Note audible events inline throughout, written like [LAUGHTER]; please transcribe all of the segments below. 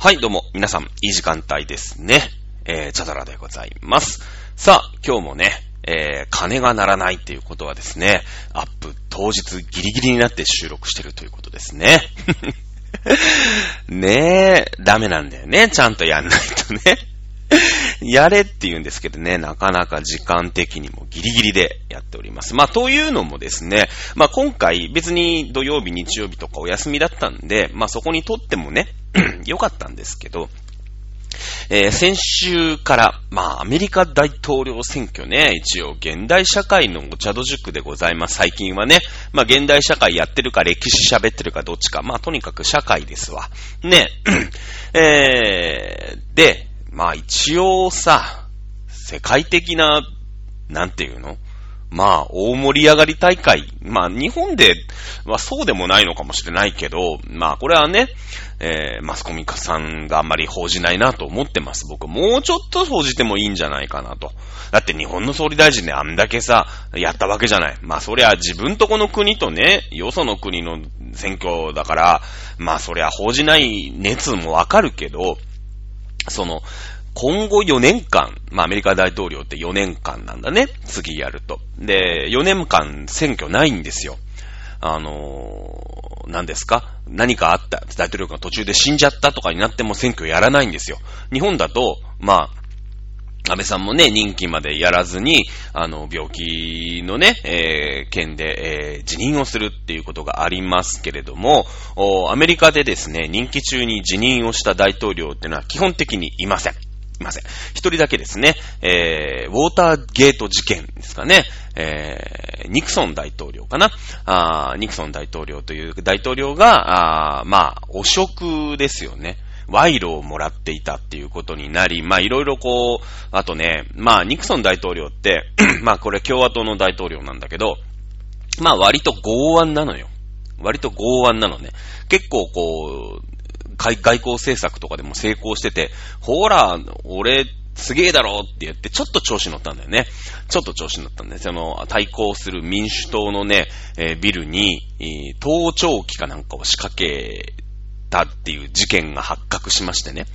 はい、どうも、皆さん、いい時間帯ですね。えー、チャドラでございます。さあ、今日もね、えー、金が鳴らないっていうことはですね、アップ当日ギリギリになって収録してるということですね。[LAUGHS] ねえ、ダメなんだよね。ちゃんとやんないとね。[LAUGHS] やれって言うんですけどね、なかなか時間的にもギリギリでやっております。まあ、というのもですね、まあ、今回別に土曜日、日曜日とかお休みだったんで、まあ、そこにとってもね、[CLEARS THROAT] 良かったんですけど、えー先週から、まあ、アメリカ大統領選挙ね、一応、現代社会のお茶戸塾でございます。最近はね、まあ、現代社会やってるか、歴史喋ってるか、どっちか。まあ、とにかく社会ですわ。ね。[CLEARS THROAT] えー、で、まあ、一応さ、世界的な、なんていうの？まあ、大盛り上がり大会。まあ、日本ではそうでもないのかもしれないけど、まあ、これはね、えー、マスコミ家さんがあんまり報じないなと思ってます。僕、もうちょっと報じてもいいんじゃないかなと。だって日本の総理大臣ね、あんだけさ、やったわけじゃない。まあ、そりゃ自分とこの国とね、よその国の選挙だから、まあ、そりゃ報じない熱もわかるけど、その、今後4年間、まあアメリカ大統領って4年間なんだね。次やると。で、4年間選挙ないんですよ。あのー、何ですか？何かあった。大統領が途中で死んじゃったとかになっても選挙やらないんですよ。日本だと、まあ、安倍さんもね、任期までやらずに、あの、病気のね、えー、件で、えー辞任をするっていうことがありますけれども、おアメリカでですね、任期中に辞任をした大統領っていうのは基本的にいません。いません。一人だけですね、えー、ウォーターゲート事件ですかね、えー、ニクソン大統領かなあニクソン大統領という大統領が、あまあ、汚職ですよね。賄賂をもらっていたっていうことになり、まあいろいろこう、あとね、まあニクソン大統領って、[CLEARS THROAT] まあこれ共和党の大統領なんだけど、まあ割と剛腕なのよ。割と剛腕なのね。結構こう、外交政策とかでも成功してて、ほら、俺、すげえだろって言って、ちょっと調子乗ったんだよね。ちょっと調子乗ったんです。その、対抗する民主党のね、えービルに、えー盗聴器かなんかを仕掛けたっていう事件が発覚しましてね。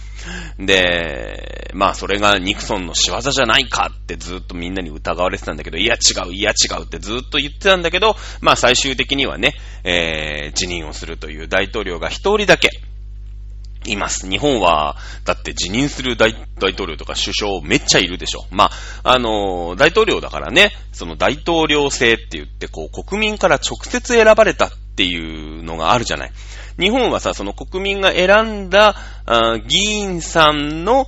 で、まあそれがニクソンの仕業じゃないかってずっとみんなに疑われてたんだけど、いや違う、いや違うってずっと言ってたんだけど、まあ最終的にはね、えー辞任をするという大統領が一人だけ、います。日本は、だって辞任する大統領とか首相めっちゃいるでしょ。まあ、あの大統領だからね、その大統領制って言って、こう、国民から直接選ばれたっていうのがあるじゃない。日本はさ、その国民が選んだ、議員さんの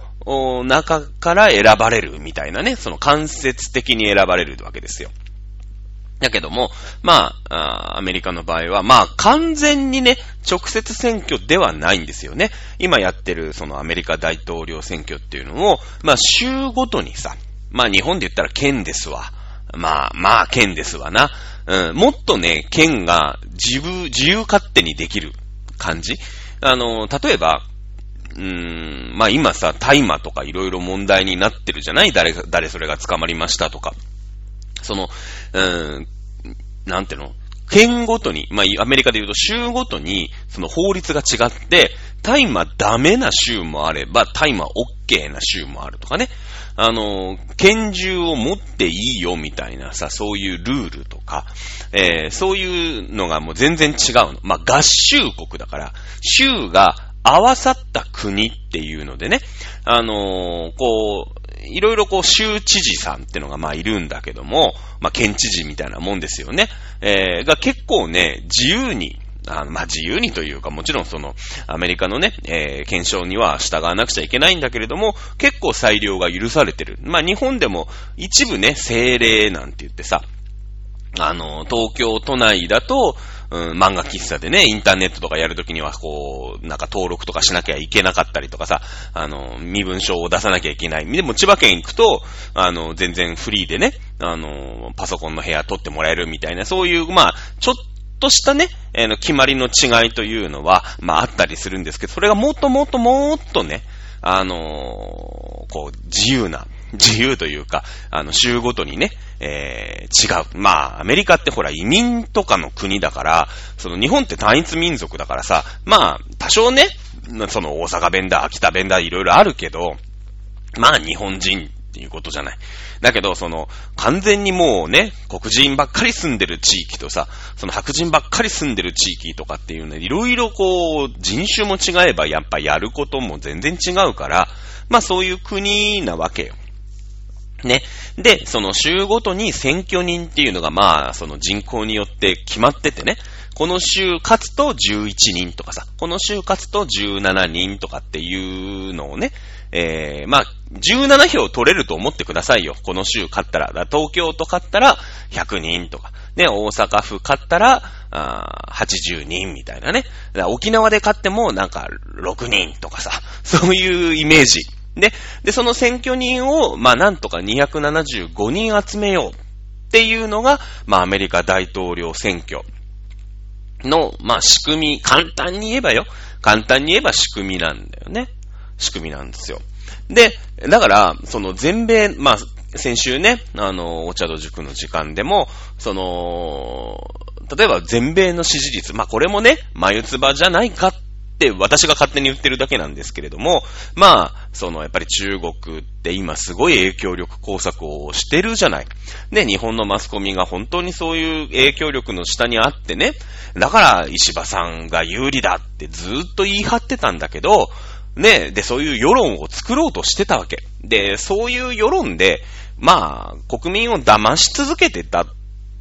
中から選ばれるみたいなね、その間接的に選ばれるわけですよ。だけども、まあ、アメリカの場合は、まあ、完全にね、直接選挙ではないんですよね。今やってる、そのアメリカ大統領選挙っていうのを、まあ、州ごとにさ、まあ、日本で言ったら県ですわ。まあ、まあ、県ですわな。うん、もっとね、県が自分、自由勝手にできる感じ？あの、例えば、うーん、まあ今さ、大麻とかいろいろ問題になってるじゃない？誰、誰それが捕まりましたとか。その、うーん、なんていうの？県ごとに、まあ、アメリカで言うと州ごとに、その法律が違って、大麻ダメな州もあれば、大麻 OK な州もあるとかね。あの、拳銃を持っていいよみたいなさ、そういうルールとか、えーそういうのがもう全然違うの。まあ、合衆国だから、州が合わさった国っていうのでね、あのーこう、いろいろこう、州知事さんってのがまあいるんだけども、まあ県知事みたいなもんですよね。えーが結構ね、自由に、あのまあ自由にというか、もちろんその、アメリカのね、えー検証には従わなくちゃいけないんだけれども、結構裁量が許されてる。まあ日本でも一部ね、政令なんて言ってさ、あの、東京都内だと、うん、漫画喫茶でね、インターネットとかやるときには、こう、なんか登録とかしなきゃいけなかったりとかさ、あの、身分証を出さなきゃいけない。でも千葉県行くと、あの、全然フリーでね、あの、パソコンの部屋取ってもらえるみたいな、そういう、まあ、ちょっととしたね、えの決まりの違いというのは、まあ、あったりするんですけど、それがもっともっともっとね、あのーこう、自由な、[LAUGHS] 自由というか、あの、州ごとにね、えー違う。まあ、アメリカってほら、移民とかの国だから、その日本って単一民族だからさ、まあ、多少ね、その大阪弁だ、秋田弁だ、いろいろあるけど、まあ日本人っていうことじゃない。だけど、その、完全にもうね、黒人ばっかり住んでる地域とさ、その白人ばっかり住んでる地域とかっていうね、いろいろこう、人種も違えばやっぱやることも全然違うから、まあそういう国なわけよ。ね。で、その州ごとに選挙人っていうのがまあ、その人口によって決まっててね。この州勝つと11人とかさ、この州勝つと17人とかっていうのをね、えー、まあ、17票取れると思ってくださいよ。この州勝ったら。ら東京都勝ったら100人とか。ね、大阪府勝ったら、あ80人みたいなね。沖縄で勝ってもなんか6人とかさ、[LAUGHS] そういうイメージ。で、で、その選挙人を、まあなんとか275人集めようっていうのが、まあアメリカ大統領選挙の、まあ仕組み、簡単に言えばよ。簡単に言えば仕組みなんだよね。仕組みなんですよ。で、だから、その全米、まあ、先週ね、あの、お茶戸塾の時間でも、その、例えば全米の支持率、まあこれもね、眉唾じゃないかって私が勝手に言ってるだけなんですけれども、まあ、そのやっぱり中国って今すごい影響力工作をしてるじゃない。で、日本のマスコミが本当にそういう影響力の下にあってね、だから石破さんが有利だってずっと言い張ってたんだけど、ね、で、そういう世論を作ろうとしてたわけ。で、そういう世論で、まあ、国民を騙し続けてた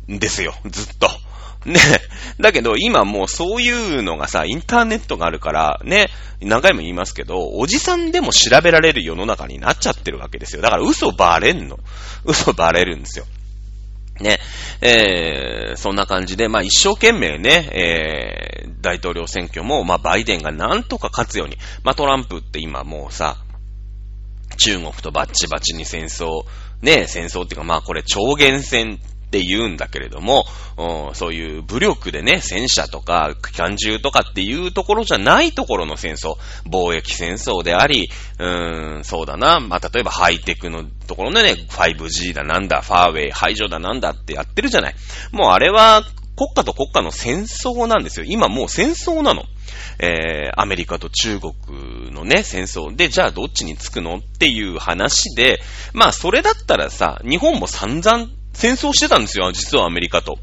んですよ、ずっと。ね。だけど、今もうそういうのがさ、インターネットがあるから、ね、何回も言いますけど、おじさんでも調べられる世の中になっちゃってるわけですよ。だから嘘バレんの。嘘バレるんですよ。ね、えー、そんな感じで、まあ一生懸命ね、えー、大統領選挙も、まあバイデンがなんとか勝つように、まあトランプって今もうさ、中国とバッチバチに戦争、ね、戦争っていうかまあこれ超限戦って言うんだけれども、そういう武力でね、戦車とか機関銃とかっていうところじゃないところの戦争、貿易戦争であり、うーん、そうだな、まあ、例えばハイテクのところでね、5G だなんだ、ファーウェイ排除だなんだってやってるじゃない。もうあれは国家と国家の戦争なんですよ。今もう戦争なの。えー、アメリカと中国のね、戦争で、じゃあどっちにつくの？っていう話で、まあそれだったらさ、日本も散々戦争してたんですよ、実はアメリカと。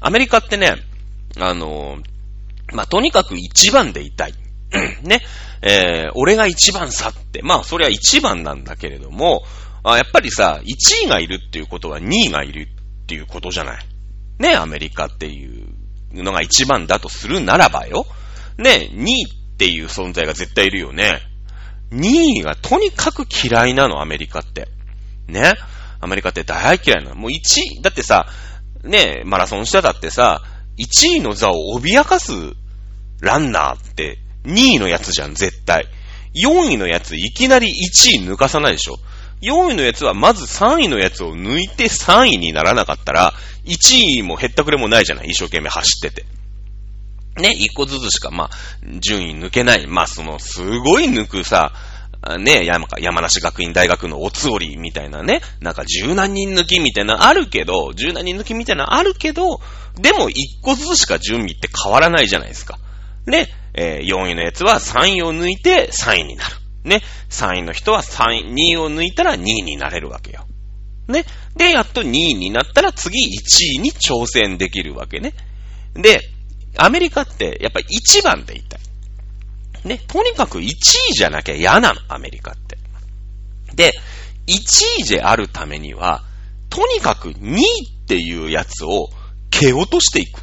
アメリカってね、あのまあ、とにかく一番でいたい。ね。えー、俺が一番さって。まあ、それは一番なんだけれども、あやっぱりさ、1位がいるっていうことは2位がいるっていうことじゃない。ね、アメリカっていうのが一番だとするならばよ。ね、2位っていう存在が絶対いるよね。2位がとにかく嫌いなの、アメリカって。ね。アメリカって大嫌いなの。もう1位、だってさ、ね、マラソンしただってさ、1位の座を脅かすランナーって、2位のやつじゃん、絶対。4位のやつ、いきなり1位抜かさないでしょ ?4 位のやつはまず3位のやつを抜いて3位にならなかったら、1位も減ったくれもないじゃない一生懸命走ってて。ね、1個ずつしか、まあ、順位抜けない。まあ、その、すごい抜くさ、ね、山山梨学院大学のおつおりみたいなね、なんか十何人抜きみたいなあるけど、十何人抜きみたいなあるけど、でも一個ずつしか準備って変わらないじゃないですか。ね、えー、4位のやつは3位を抜いて3位になる。ね、3位の人は3位、2位を抜いたら2位になれるわけよ。ね。で、やっと2位になったら次1位に挑戦できるわけね。で、アメリカってやっぱり1番でいたい。ね、とにかく1位じゃなきゃ嫌なの、アメリカって。で、1位であるためには、とにかく2位っていうやつを蹴落としていく。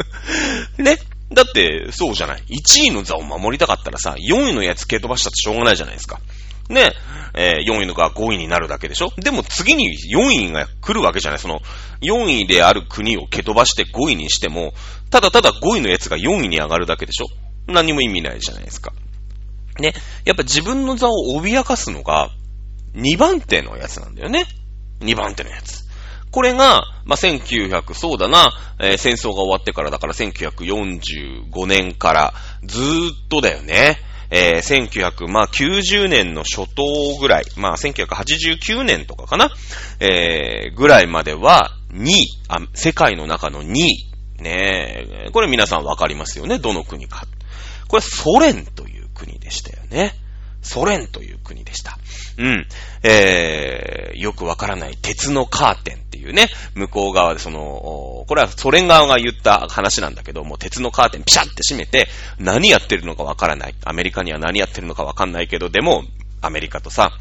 [LAUGHS] ね。だって、そうじゃない。1位の座を守りたかったらさ、4位のやつ蹴飛ばしたってしょうがないじゃないですか。ね。えー、4位のが5位になるだけでしょでも次に4位が来るわけじゃない。その、4位である国を蹴飛ばして5位にしても、ただただ5位のやつが4位に上がるだけでしょ何も意味ないじゃないですか。ね。やっぱ自分の座を脅かすのが、2番手のやつなんだよね。2番手のやつ。これが、まあ、1900、そうだな、えー、戦争が終わってからだから1945年からずーっとだよね。えー、1990年の初頭ぐらい、まあ、1989年とかかな、えー、ぐらいまでは2位あ、世界の中の2位。ねこれ皆さんわかりますよね、どの国か。これソ連という国でしたよね。ソ連という国でした。うん。えー、よくわからない鉄のカーテンっていうね、向こう側でその、これはソ連側が言った話なんだけども、鉄のカーテンピシャって閉めて、何やってるのかわからない。アメリカには何やってるのかわかんないけど、でも、アメリカとさ、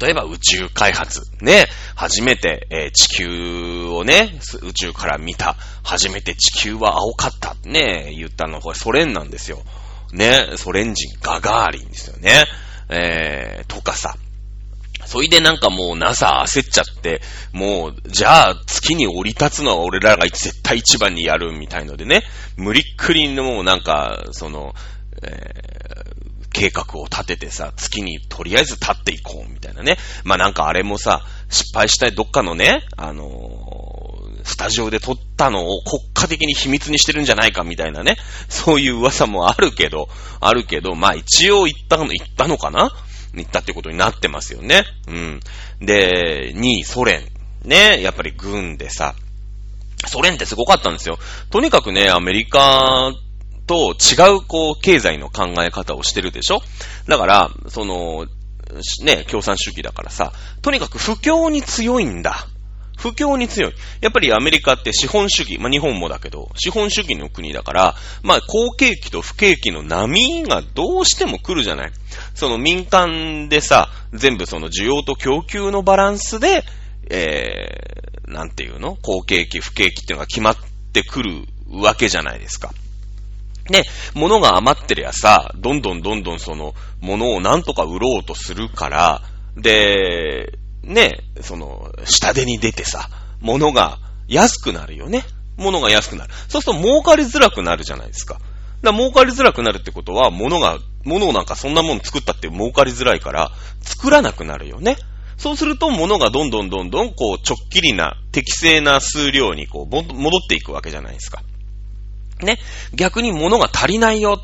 例えば宇宙開発。ね。初めて、えー、地球をね、宇宙から見た。初めて地球は青かった。ね。言ったの、これソ連なんですよ。ね。ソ連人ガガーリンですよね。えー、とかさ。そいでなんかもう NASA 焦っちゃって、もう、じゃあ月に降り立つのは俺らが絶対一番にやるみたいのでね、無理っくりのもうなんか、その、え、計画を立ててさ、月にとりあえず立っていこうみたいなね。まあなんかあれもさ、失敗したいどっかのね、あのー、スタジオで撮ったのを国家的に秘密にしてるんじゃないかみたいなね。そういう噂もあるけど、あるけど、まあ一応言ったの、言ったのかな？言ったってことになってますよね。うん。で、2位、ソ連。ね、やっぱり軍でさ、ソ連ってすごかったんですよ。とにかくね、アメリカと違う、こう、経済の考え方をしてるでしょ？だから、その、ね、共産主義だからさ、とにかく不況に強いんだ。不況に強い。やっぱりアメリカって資本主義、まあ、日本もだけど、資本主義の国だから、まあ、好景気と不景気の波がどうしても来るじゃない？その民間でさ、全部その需要と供給のバランスで、えー、なんていうの？好景気、不景気っていうのが決まってくるわけじゃないですか。ね、物が余ってりゃさ、どんどんどんどんその、物をなんとか売ろうとするから、で、ね、その、下手に出てさ、物が安くなるよね。物が安くなる。そうすると儲かりづらくなるじゃないですか。だから儲かりづらくなるってことは、物が、物をなんかそんなもの作ったって儲かりづらいから、作らなくなるよね。そうすると物がどんどんどんどんこう直っきりな適正な数量にこう戻っていくわけじゃないですか。ね。逆に物が足りないよ。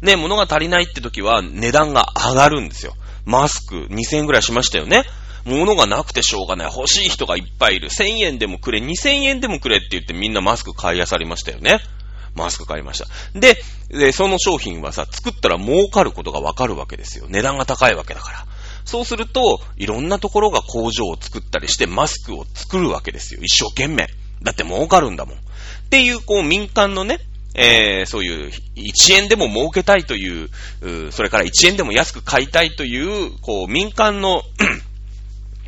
ね、物が足りないって時は値段が上がるんですよ。マスク2000円ぐらいしましたよね。物がなくてしょうがない。欲しい人がいっぱいいる。1000円でもくれ、2000円でもくれって言ってみんなマスク買い漁りましたよね。マスク買いました。で、でその商品はさ、作ったら儲かることがわかるわけですよ。値段が高いわけだから。そうすると、いろんなところが工場を作ったりしてマスクを作るわけですよ。一生懸命。だって儲かるんだもん。っていう、こう、民間のね、えー、そういう1円でも儲けたいという、それから1円でも安く買いたいという、こう、民間の [CLEARS THROAT]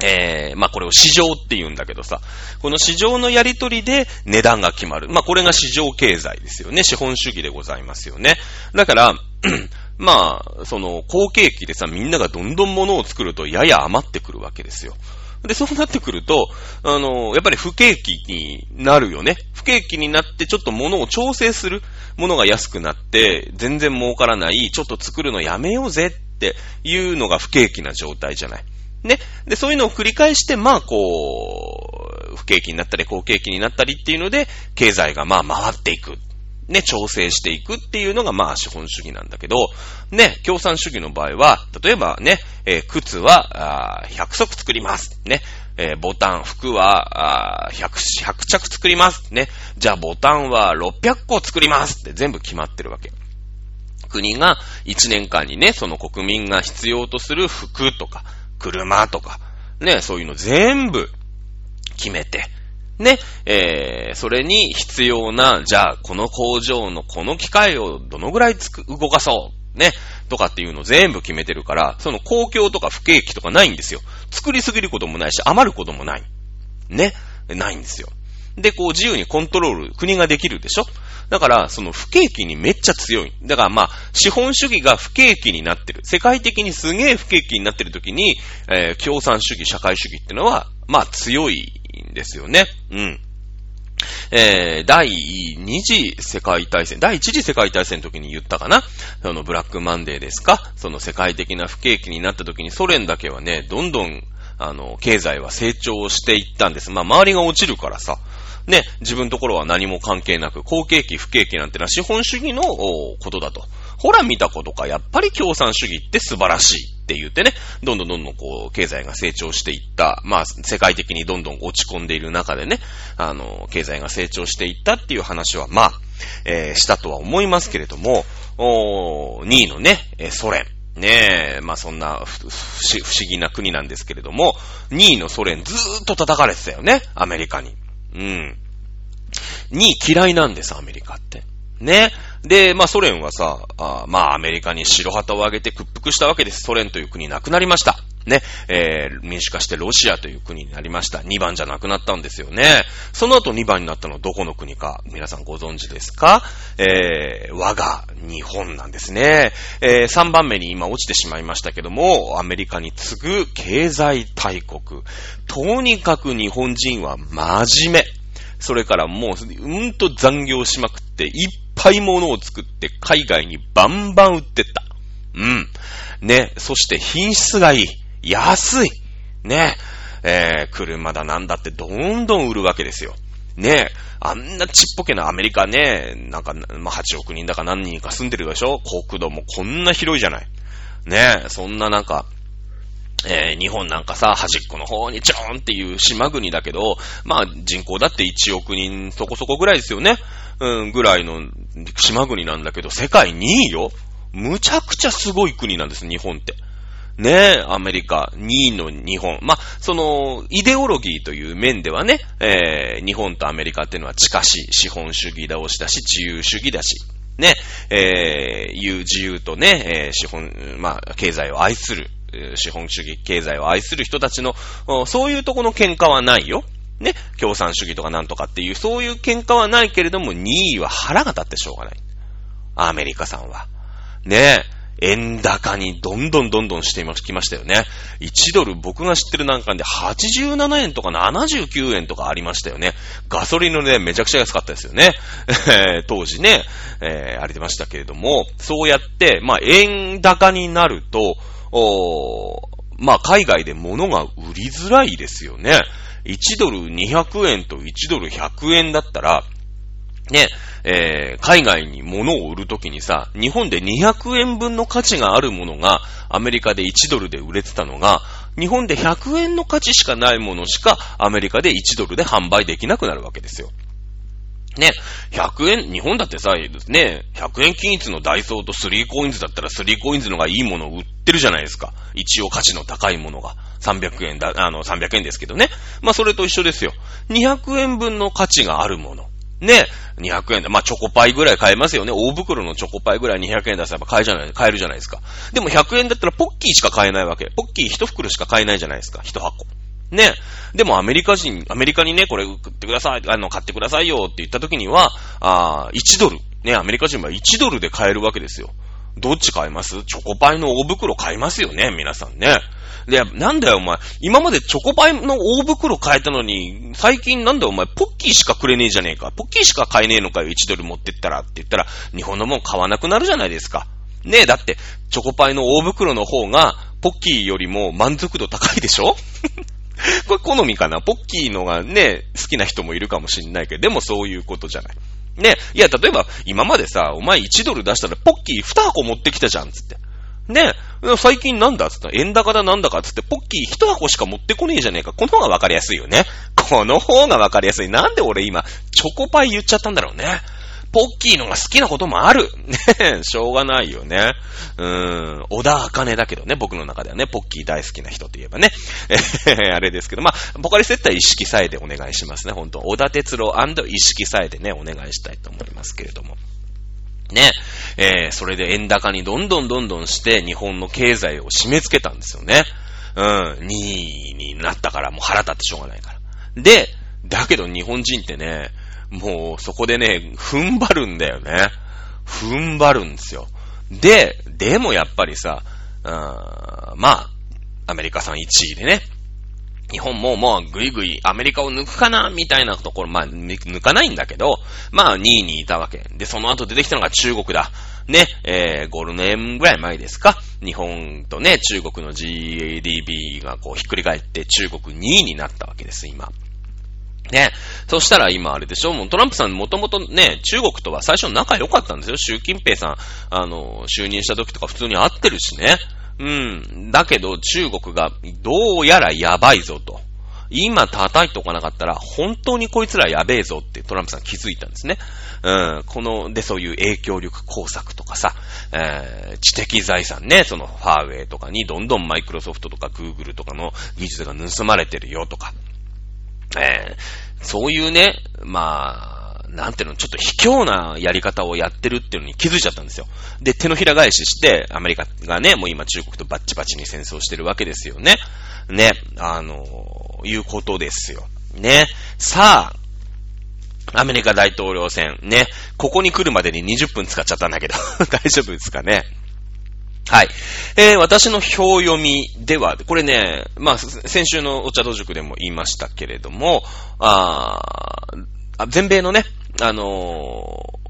えー、まあ、これを市場って言うんだけどさ、この市場のやりとりで値段が決まる。まあ、これが市場経済ですよね。資本主義でございますよね。だから、[CLEARS THROAT] まあ、その、好景気でさ、みんながどんどん物を作るとやや余ってくるわけですよ。で、そうなってくると、あの、やっぱり不景気になるよね。不景気になってちょっと物を調整する。ものが安くなって、全然儲からない、ちょっと作るのやめようぜっていうのが不景気な状態じゃない。ね。で、そういうのを繰り返して、まあ、こう、不景気になったり、好景気になったりっていうので、経済がまあ回っていく。ね、調整していくっていうのがまあ資本主義なんだけど、ね、共産主義の場合は、例えばね、えー、靴は、あ100足作ります。ね、えー、ボタン、服は、あ100、100着作ります。ね、じゃあボタンは600個作りますって全部決まってるわけ。国が1年間にね、その国民が必要とする服とか、車とか、ね、そういうの全部決めて、ね、えー、それに必要な、じゃあ、この工場のこの機械をどのぐらいつく、動かそう、ね、とかっていうのを全部決めてるから、その公共とか不景気とかないんですよ。作りすぎることもないし、余ることもない。ね、ないんですよ。で、こう自由にコントロール、国ができるでしょ？だから、その不景気にめっちゃ強い。だからまあ、資本主義が不景気になってる。世界的にすげえ不景気になってる時に、えー、共産主義、社会主義ってのは、まあ強いんですよね。うん。えー、第2次世界大戦、第1次世界大戦の時に言ったかな？そのブラックマンデーですか？その世界的な不景気になった時にソ連だけはね、どんどん、あの、経済は成長していったんです。まあ、周りが落ちるからさ。ね、自分のところは何も関係なく、好景気、不景気なんてのは資本主義のことだと。ほら見たことか、やっぱり共産主義って素晴らしいって言ってね、どんどんどんどんこう、経済が成長していった、まあ、世界的にどんどん落ち込んでいる中でね、あの、経済が成長していったっていう話は、まあ、えー、したとは思いますけれども、お2位のね、ソ連。ねえ、まあそんな不思議な国なんですけれども、2位のソ連ずーっと叩かれてたよね、アメリカに。うん。2位嫌いなんです、アメリカって。ね。で、まあソ連はさ、あまあアメリカに白旗を上げて屈服したわけです。ソ連という国なくなりました。ね、えー、民主化してロシアという国になりました。2番じゃなくなったんですよね。その後2番になったのはどこの国か、皆さんご存知ですか？えー、我が日本なんですね。えー、3番目に今落ちてしまいましたけども、アメリカに次ぐ経済大国。とにかく日本人は真面目。それからもう、うんと残業しまくって、いっぱい物を作って海外にバンバン売ってった。うん。ね、そして品質がいい。安い。ね。えー、車だなんだってどんどん売るわけですよ。ねあんなちっぽけなアメリカね、なんか、まあ、8億人だか何人か住んでるでしょ？国土もこんな広いじゃない。ねそんななんか、えー、日本なんかさ、端っこの方にちょーんっていう島国だけど、まあ人口だって1億人そこそこぐらいですよね。うん、ぐらいの島国なんだけど、世界2位よ。むちゃくちゃすごい国なんです、日本って。ねえ、アメリカ、2位の日本。まあ、その、イデオロギーという面ではね、えー、日本とアメリカっていうのは近しい資本主義倒しだし、自由主義だし、ね、えー、いう自由とね、えー、資本、まあ、経済を愛する、資本主義経済を愛する人たちの、そういうとこの喧嘩はないよ。ね、共産主義とかなんとかっていう、そういう喧嘩はないけれども、2位は腹が立ってしょうがない。アメリカさんは。ね。円高にどんどんどんどんしてきましたよね。1ドル僕が知ってるなんかで87円とか79円とかありましたよね。ガソリンのね、めちゃくちゃ安かったですよね。[LAUGHS] 当時ね、えー、あれてましたけれども、そうやって、まあ、円高になると、おまあ、海外で物が売りづらいですよね。1ドル200円と1ドル100円だったら、ね、えー、海外に物を売るときにさ、日本で200円分の価値があるものが、アメリカで1ドルで売れてたのが、日本で100円の価値しかないものしか、アメリカで1ドルで販売できなくなるわけですよ。ね、100円、日本だってさ、ね、100円均一のダイソーと3コインズだったら3コインズのがいいものを売ってるじゃないですか。一応価値の高いものが。300円だ、あの、300円ですけどね。まあ、それと一緒ですよ。200円分の価値があるもの。ね、200円で、まあ、チョコパイぐらい買えますよね。大袋のチョコパイぐらい200円出せば買えじゃない、買えるじゃないですか。でも100円だったらポッキーしか買えないわけ。ポッキー1袋しか買えないじゃないですか。1箱。ね。でもアメリカ人、アメリカにね、これ売ってください、あの、買ってくださいよって言った時には、ああ1ドル。ね、アメリカ人は1ドルで買えるわけですよ。どっち買います？チョコパイの大袋買いますよね、皆さんね。で、なんだよお前、今までチョコパイの大袋買えたのに、最近なんだよお前、ポッキーしかくれねえじゃねえか。ポッキーしか買えねえのかよ、1ドル持ってったらって言ったら、日本のもん買わなくなるじゃないですか。ねえ、だって、チョコパイの大袋の方が、ポッキーよりも満足度高いでしょ？[LAUGHS] これ好みかな？ポッキーのがね、好きな人もいるかもしんないけど、でもそういうことじゃない。ね、いや、例えば、今までさ、お前1ドル出したら、ポッキー2箱持ってきたじゃん、つって。ね、最近なんだつった、円高だなんだかつって、ポッキー一箱しか持ってこねえじゃねえか。この方がわかりやすいよね。この方がわかりやすい。なんで俺今、チョコパイ言っちゃったんだろうね。ポッキーのが好きなこともある。ねしょうがないよね。うーん、小田茜だけどね、僕の中ではね、ポッキー大好きな人といえばね。えあれですけど、まあ、ポカリセッター意識さえでお願いしますね、本当小田哲郎意識さえでね、お願いしたいと思いますけれども。ね。えー、それで円高にどんどんどんどんして日本の経済を締め付けたんですよね。うん、2位になったからもう腹立ってしょうがないから。で、だけど日本人ってね、もうそこでね、踏ん張るんだよね。踏ん張るんですよ。で、でもやっぱりさ、うん、まあ、アメリカさん1位でね、日本ももうぐいぐいアメリカを抜くかなみたいなところ、まあ、抜かないんだけど、まあ、2位にいたわけ。で、その後出てきたのが中国だ。ね、えー、5年ぐらい前ですか。日本とね、中国の GDP がこうひっくり返って中国2位になったわけです、今。ね。そしたら今あれでしょ？もうトランプさんもともとね、中国とは最初仲良かったんですよ。習近平さん、あの、就任した時とか普通に会ってるしね。うん。だけど中国がどうやらやばいぞと。今叩いておかなかったら、本当にこいつらやべえぞってトランプさん気づいたんですね。うん。この、で、そういう影響力工作とかさ、えー、知的財産ね、そのファーウェイとかにどんどんマイクロソフトとかグーグルとかの技術が盗まれてるよとか、えー、そういうね、まあ、なんていうの、ちょっと卑怯なやり方をやってるっていうのに気づいちゃったんですよ。で、手のひら返しして、アメリカがね、もう今中国とバッチバチに戦争してるわけですよね。ね、あのー、いうことですよ。ね。さあ、アメリカ大統領選、ね、ここに来るまでに20分使っちゃったんだけど、[LAUGHS] 大丈夫ですかね。はい。えー、私の表読みでは、これね、まあ、先週のお茶道塾でも言いましたけれども、あ全米のね、あの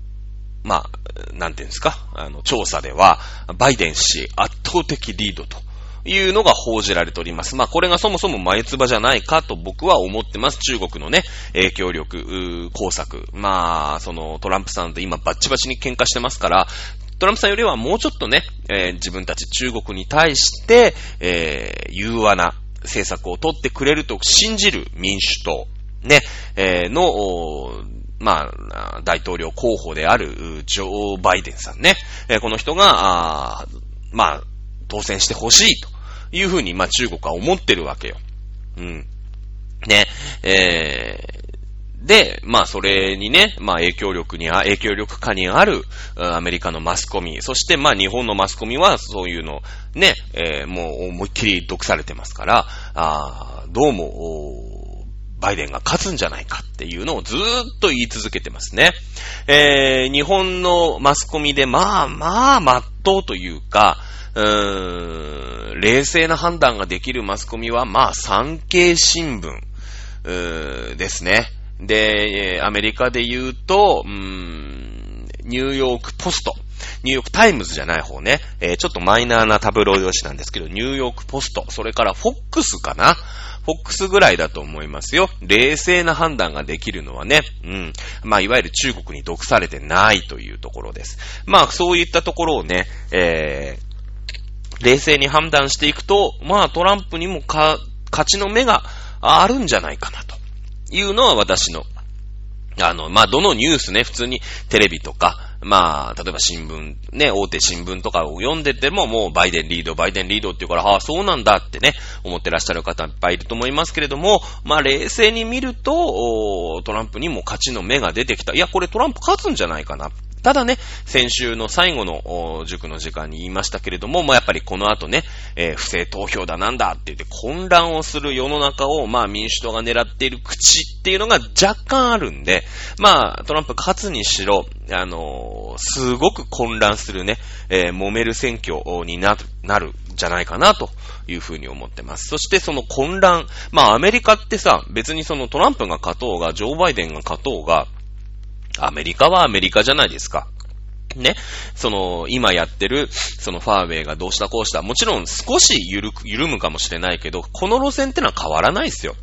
ー、まあ、なんていうんですか、あの、調査では、バイデン氏圧倒的リードというのが報じられております。まあ、これがそもそも前唾じゃないかと僕は思ってます。中国のね、影響力、工作。まあ、そのトランプさんと今バッチバチに喧嘩してますから、トランプさんよりはもうちょっとね、えー、自分たち中国に対して、えー、融和な政策を取ってくれると信じる民主党、ね、えー、の、まあ、大統領候補である、ジョー・バイデンさんね。えー、この人が、あまあ、当選してほしいというふうに、まあ、中国は思ってるわけよ。うん。ね、えー、で、まあ、それにね、まあ、影響力に、影響力下にある、アメリカのマスコミ、そして、まあ、日本のマスコミは、そういうの、ね、えー、もう、思いっきり毒されてますから、あどうも、バイデンが勝つんじゃないかっていうのをずーっと言い続けてますね。えー、日本のマスコミで、まあまあ、まっとうというか、うーん、冷静な判断ができるマスコミは、まあ、産経新聞、うーですね。で、アメリカで言うと、うーん、ニューヨークポスト。ニューヨークタイムズじゃない方ね。えー、ちょっとマイナーなタブロイド紙なんですけど、ニューヨークポスト。それからフォックスかなフォックスぐらいだと思いますよ。冷静な判断ができるのはね、うん。まあ、いわゆる中国に毒されてないというところです。まあ、そういったところをね、えー、冷静に判断していくと、まあ、トランプにもか、勝ちの目があるんじゃないかなというのは私のあの、まあ、どのニュースね、普通にテレビとか、まあ、例えば新聞、ね、大手新聞とかを読んでても、もうバイデンリード、バイデンリードって言うから、ああ、そうなんだってね、思ってらっしゃる方いっぱいいると思いますけれども、まあ、冷静に見ると、トランプにも勝ちの目が出てきた。いや、これトランプ勝つんじゃないかな。ただね、先週の最後の塾の時間に言いましたけれども、まあ、やっぱりこの後ね、えー、不正投票だなんだって言って混乱をする世の中を、まあ民主党が狙っている口っていうのが若干あるんで、まあトランプ勝つにしろ、あのー、すごく混乱するね、えー、揉める選挙になる、なるじゃないかなというふうに思ってます。そしてその混乱、まあアメリカってさ、別にそのトランプが勝とうが、ジョーバイデンが勝とうが、アメリカはアメリカじゃないですか。ね。その、今やってる、そのファーウェイがどうしたこうした。もちろん少し緩く、緩むかもしれないけど、この路線ってのは変わらないですよ。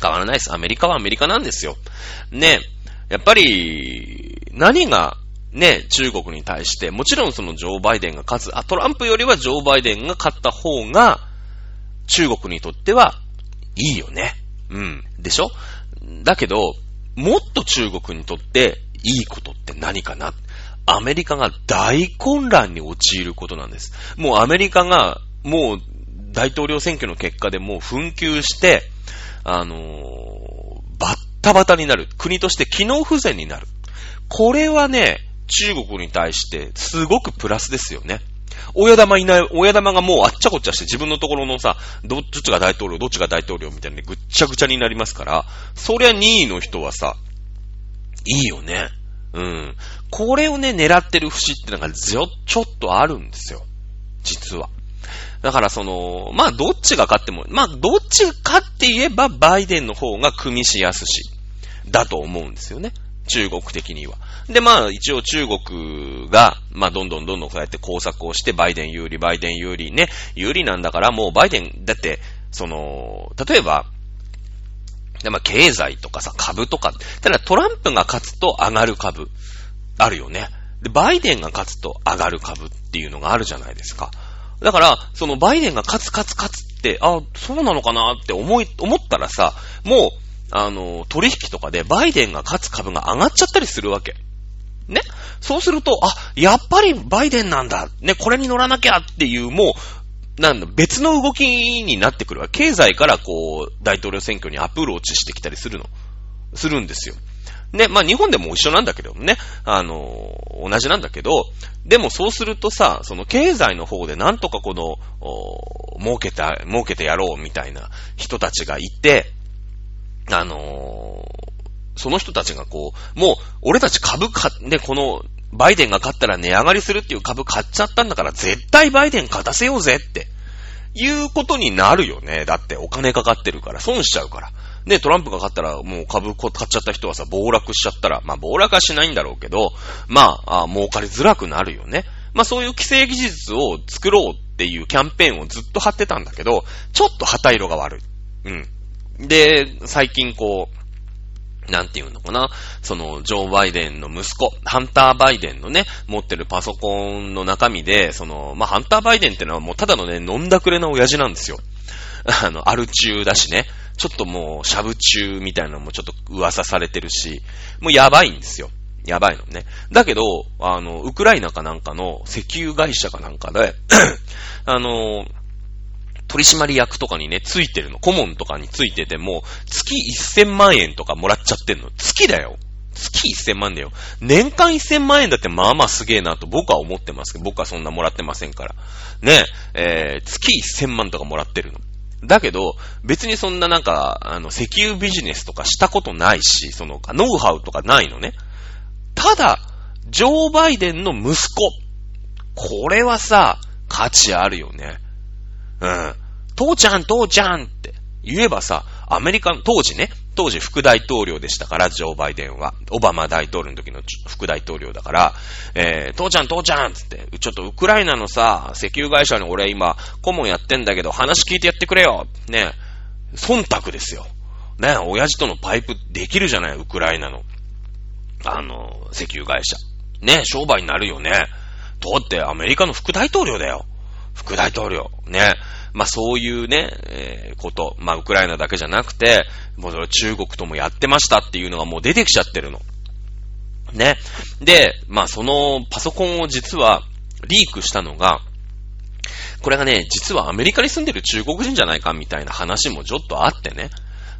変わらないです。アメリカはアメリカなんですよ。ね。やっぱり、何が、ね、中国に対して、もちろんそのジョー・バイデンが勝つ、あ、トランプよりはジョー・バイデンが勝った方が、中国にとってはいいよね。うん。でしょ？だけど、もっと中国にとっていいことって何かな？アメリカが大混乱に陥ることなんです。もうアメリカが、もう大統領選挙の結果でもう紛糾して、あのー、バッタバタになる。国として機能不全になる。これはね、中国に対してすごくプラスですよね。親玉いない、親玉がもうあっちゃこっちゃして自分のところのさ、どっちが大統領、どっちが大統領みたいにぐっちゃぐちゃになりますから、そりゃ2位の人はさ、いいよね。うん。これをね、狙ってる節ってのがちょ、ちょっとあるんですよ。実は。だからその、まあどっちが勝っても、まあどっちが勝って言えばバイデンの方が組みしやすし、だと思うんですよね。中国的には。で、まあ、一応中国が、まあ、どんどんどんどんこうやって工作をして、バイデン有利、バイデン有利ね、有利なんだから、もうバイデン、だって、その、例えば、で、まあ、経済とかさ、株とか、ただトランプが勝つと上がる株、あるよね。で、バイデンが勝つと上がる株っていうのがあるじゃないですか。だから、そのバイデンが勝つ勝つ勝つって、あ、そうなのかなって思い、思ったらさ、もう、あの、取引とかでバイデンが勝つ株が上がっちゃったりするわけ。ね？そうすると、あ、やっぱりバイデンなんだ。ね、これに乗らなきゃっていう、もう、なんだ、別の動きになってくるわ。経済からこう、大統領選挙にアプローチしてきたりするの。するんですよ。ね、まあ日本でも一緒なんだけどね、あのー、同じなんだけど、でもそうするとさ、その経済の方でなんとかこの、儲けた、儲けてやろうみたいな人たちがいて、あのー、その人たちがこう、もう、俺たち株買ね、この、バイデンが勝ったら値上がりするっていう株買っちゃったんだから、絶対バイデン勝たせようぜって、いうことになるよね。だってお金かかってるから、損しちゃうから。ね、トランプが勝ったら、もう株買っちゃった人はさ、暴落しちゃったら、まあ暴落はしないんだろうけど、まあ、あ儲かりづらくなるよね。まあそういう規制技術を作ろうっていうキャンペーンをずっと貼ってたんだけど、ちょっと旗色が悪い。うん。で、最近こう、なんていうのかな、その、ジョー・バイデンの息子、ハンター・バイデンのね、持ってるパソコンの中身で、その、まあ、ハンター・バイデンってのはもうただのね、飲んだくれな親父なんですよ。[LAUGHS] あの、アル中だしね。ちょっともう、シャブ中みたいなのもちょっと噂されてるし、もうやばいんですよ。やばいのね。だけど、あの、ウクライナかなんかの石油会社かなんかで [CLEARS THROAT] あの、取締役とかにね、ついてるの。顧問とかについてても、月1000万円とかもらっちゃってんの。月だよ。月1000万だよ。年間1000万円だってまあまあすげえなと僕は思ってますけど、僕はそんなもらってませんから。ねえ、ー、月1000万とかもらってるの。だけど、別にそんななんか、あの、石油ビジネスとかしたことないし、その、ノウハウとかないのね。ただ、ジョー・バイデンの息子。これはさ、価値あるよね。うん。父ちゃん、父ちゃんって言えばさ、アメリカの、当時ね、当時副大統領でしたから、ジョー・バイデンは。オバマ大統領の時の副大統領だから、えー、父ちゃん、父ちゃんつって、ちょっとウクライナのさ、石油会社に俺今、顧問やってんだけど、話聞いてやってくれよね、忖度ですよ。ね、親父とのパイプできるじゃない、ウクライナの。あの、石油会社。ね、商売になるよね。だってアメリカの副大統領だよ。副大統領。ね。まあそういうね、えー、こと、まあウクライナだけじゃなくて、もう中国ともやってましたっていうのがもう出てきちゃってるの。ね。で、まあそのパソコンを実はリークしたのが、これがね、実はアメリカに住んでる中国人じゃないかみたいな話もちょっとあってね。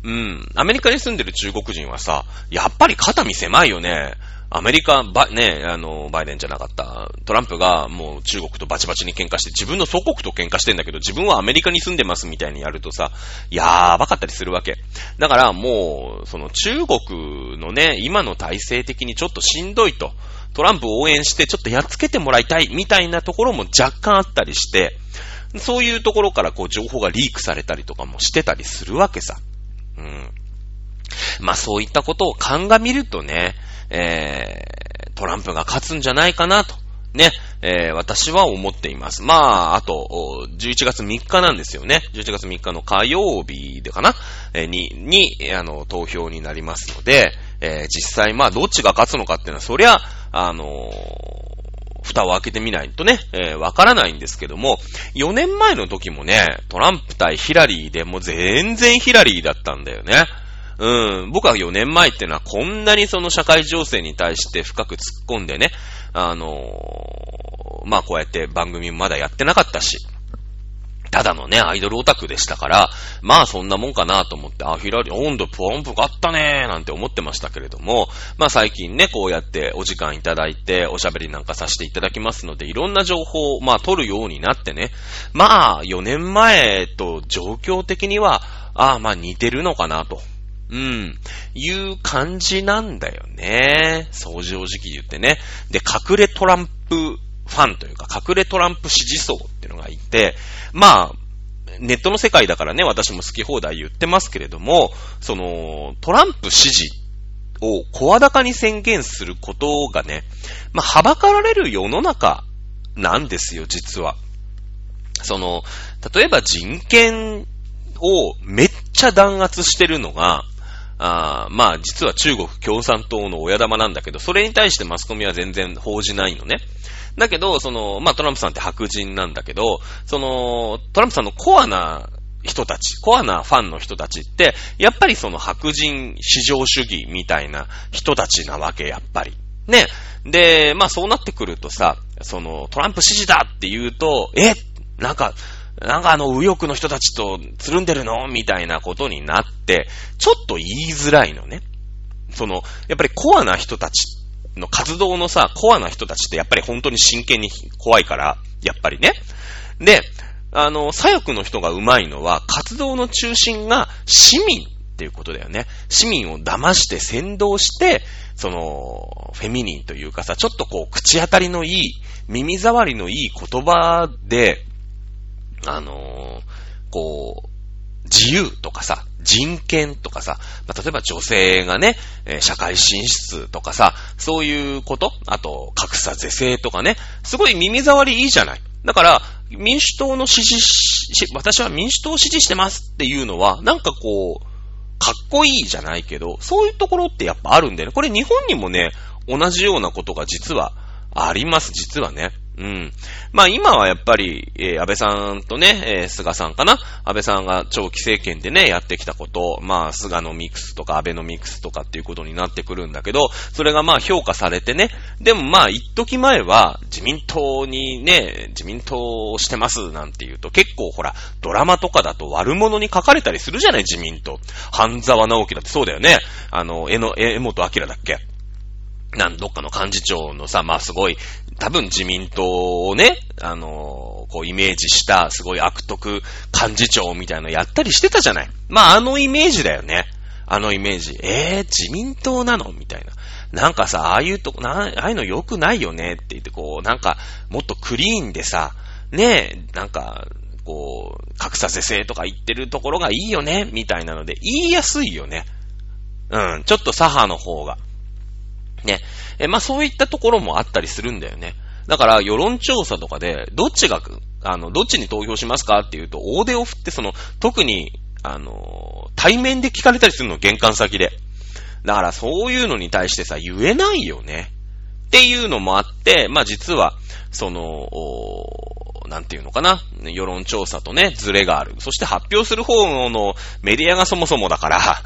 うん。アメリカに住んでる中国人はさ、やっぱり肩身狭いよね。アメリカ、ば、ね、あの、バイデンじゃなかった、トランプがもう中国とバチバチに喧嘩して、自分の祖国と喧嘩してんだけど、自分はアメリカに住んでますみたいにやるとさ、やーばかったりするわけ。だからもう、その中国のね、今の体制的にちょっとしんどいと、トランプを応援してちょっとやっつけてもらいたいみたいなところも若干あったりして、そういうところからこう情報がリークされたりとかもしてたりするわけさ。うん。まあそういったことを鑑みるとね、えー、トランプが勝つんじゃないかなと、ね、えー、私は思っています。まあ、あと、11月3日なんですよね。11月3日の火曜日でかな、えー、に、に、あの、投票になりますので、えー、実際、まあ、どっちが勝つのかっていうのは、そりゃ、あの蓋を開けてみないとね、えー、わからないんですけども、4年前の時もね、トランプ対ヒラリーでもう全然ヒラリーだったんだよね。うん、僕は4年前ってのはこんなにその社会情勢に対して深く突っ込んでね、あのー、まあこうやって番組もまだやってなかったし、ただのね、アイドルオタクでしたから、まあそんなもんかなと思って、あ、ヒラリ、温度ポンプがあったねーなんて思ってましたけれども、まあ最近ね、こうやってお時間いただいて、おしゃべりなんかさせていただきますので、いろんな情報を、まあ取るようになってね、まあ4年前と状況的には、ああ、まあ似てるのかなと。うん。いう感じなんだよね。そう正直言ってね。で、隠れトランプファンというか、隠れトランプ支持層っていうのがいて、まあ、ネットの世界だからね、私も好き放題言ってますけれども、その、トランプ支持を声高に宣言することがね、まあ、はばかられる世の中なんですよ、実は。その、例えば人権をめっちゃ弾圧してるのが、あまあ、実は中国共産党の親玉なんだけど、それに対してマスコミは全然報じないのね。だけど、その、まあ、トランプさんって白人なんだけど、その、トランプさんのコアな人たち、コアなファンの人たちって、やっぱりその白人至上主義みたいな人たちなわけ、やっぱり。ね。で、まあそうなってくるとさ、その、トランプ支持だって言うと、えなんか、なんかあの、右翼の人たちとつるんでるの？みたいなことになって、ちょっと言いづらいのね。その、やっぱりコアな人たちの活動のさ、コアな人たちってやっぱり本当に真剣に怖いから、やっぱりね。で、あの、左翼の人が上手いのは、活動の中心が市民っていうことだよね。市民を騙して先導して、その、フェミニンというかさ、ちょっとこう、口当たりのいい、耳障りのいい言葉で、あのー、こう、自由とかさ、人権とかさ、まあ、例えば女性がね、えー、社会進出とかさ、そういうこと、あと、格差是正とかね、すごい耳障りいいじゃない。だから、民主党の支持し、私は民主党を支持してますっていうのは、なんかこう、かっこいいじゃないけど、そういうところってやっぱあるんだよね。これ日本にもね、同じようなことが実はあります、実はね。うん。まあ今はやっぱり、えー、安倍さんとね、えー、菅さんかな安倍さんが長期政権でね、やってきたこと、まあ菅のミックスとか安倍のミックスとかっていうことになってくるんだけど、それがまあ評価されてね、でもまあ一時前は自民党にね、自民党をしてますなんて言うと結構ほら、ドラマとかだと悪者に書かれたりするじゃない自民党。半沢直樹だってそうだよね。あの、江の、え江本明だっけなんどっかの幹事長のさ、まあすごい、多分自民党をね、あのー、こうイメージしたすごい悪徳幹事長みたいなのやったりしてたじゃない。まああのイメージだよね。あのイメージ。えー、自民党なの？みたいな。なんかさ、ああいうとこ、ああいうの良くないよね？って言ってこう、なんか、もっとクリーンでさ、ねえ、なんか、こう、格差是正とか言ってるところがいいよね？みたいなので、言いやすいよね。うん、ちょっと左派の方が。ね。え、まあそういったところもあったりするんだよね。だから、世論調査とかで、どっちが、あの、どっちに投票しますかっていうと、大手を振って、その、特に、あの、対面で聞かれたりするの、玄関先で。だから、そういうのに対してさ、言えないよね。っていうのもあって、まあ実は、その、なんていうのかな、世論調査とね、ズレがある。そして発表する方のメディアがそもそもだから [LAUGHS]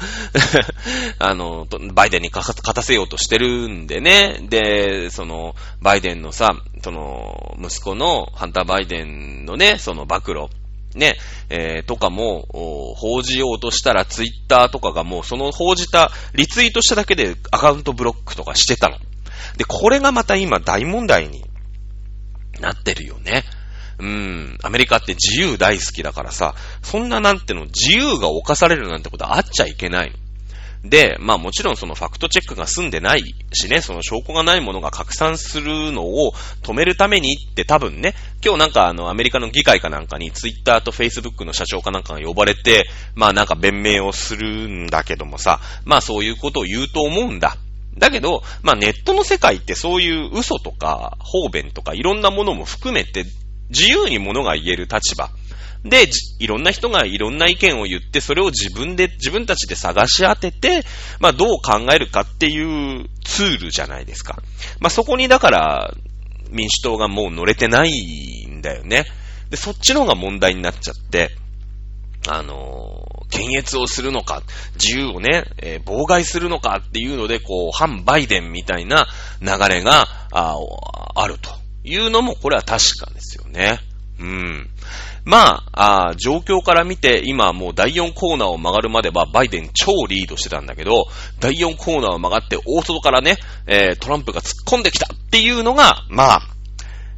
あの、バイデンに勝たせようとしてるんでね。で、その、バイデンのさ、その、息子のハンター・バイデンのね、その暴露。ね、えー、とかも、報じようとしたら、ツイッターとかがもう、その報じた、リツイートしただけでアカウントブロックとかしてたの。で、これがまた今大問題になってるよね。うん、アメリカって自由大好きだからさ、そんななんての、自由が犯されるなんてことあっちゃいけないで、まあもちろんそのファクトチェックが済んでないしね、その証拠がないものが拡散するのを止めるためにって多分ね、今日なんかあのアメリカの議会かなんかにツイッターとフェイスブックの社長かなんかが呼ばれて、まあなんか弁明をするんだけどもさ、まあそういうことを言うと思うんだ。だけど、まあネットの世界ってそういう嘘とか方便とかいろんなものも含めて自由にものが言える立場。で、いろんな人がいろんな意見を言って、それを自分で、自分たちで探し当てて、まあどう考えるかっていうツールじゃないですか。まあそこにだから、民主党がもう乗れてないんだよね。で、そっちの方が問題になっちゃって、あの、検閲をするのか、自由をね、えー、妨害するのかっていうので、こう、反バイデンみたいな流れが、ああるというのも、これは確かですよね。うん。まあ、あ状況から見て、今もう第4コーナーを曲がるまではバイデン超リードしてたんだけど、第4コーナーを曲がって大外からね、えー、トランプが突っ込んできたっていうのが、まあ、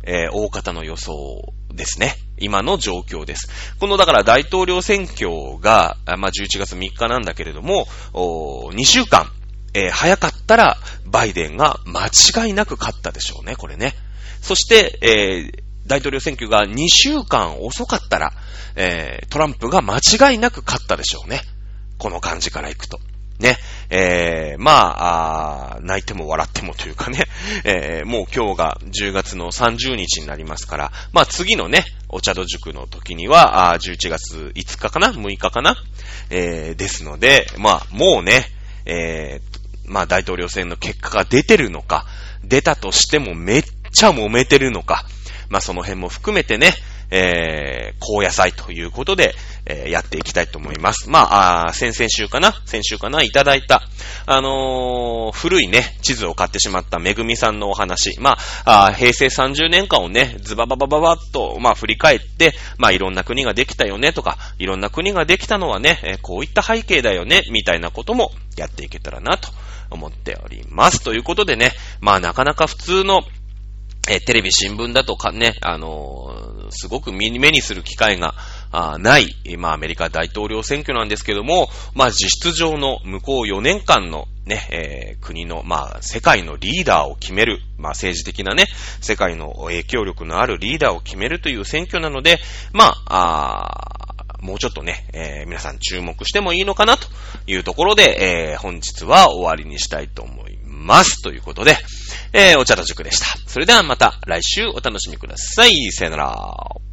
えー、大方の予想ですね。今の状況です。このだから大統領選挙が、まあ、11月3日なんだけれども、2週間、えー、早かったらバイデンが間違いなく勝ったでしょうね、これね。そして、えー、大統領選挙が2週間遅かったら、えー、トランプが間違いなく勝ったでしょうね。この感じからいくと。ね。えー、まあ、あ泣いても笑ってもというかね、[LAUGHS] えー、もう今日が10月の30日になりますから、まあ次のね、お茶戸塾の時には、あ11月5日かな ?6 日かな？えー、ですので、まあもうね、えー、まあ大統領選の結果が出てるのか、出たとしてもめっちゃ揉めてるのか、まあその辺も含めてね、えー、高野菜ということで、えー、やっていきたいと思います。まあ、あ先々週かな？先週かな？いただいた、あのー、古いね、地図を買ってしまっためぐみさんのお話。まあ、あ平成30年間をね、ズバババババッと、まあ、振り返って、まあ、いろんな国ができたよねとか、いろんな国ができたのはね、え、こういった背景だよね、みたいなこともやっていけたらなと思っております。ということでね、まあ、なかなか普通のえテレビ、新聞だとかね、あのー、すごく目にする機会がない、まあ、アメリカ大統領選挙なんですけども、まあ、実質上の向こう4年間のね、えー、国の、まあ、世界のリーダーを決める、まあ、政治的なね、世界の影響力のあるリーダーを決めるという選挙なので、まあ、あもうちょっとね、えー、皆さん注目してもいいのかなというところで、えー、本日は終わりにしたいと思います。ます。ということで、えー、お茶の塾でした。それではまた来週お楽しみください。さよなら。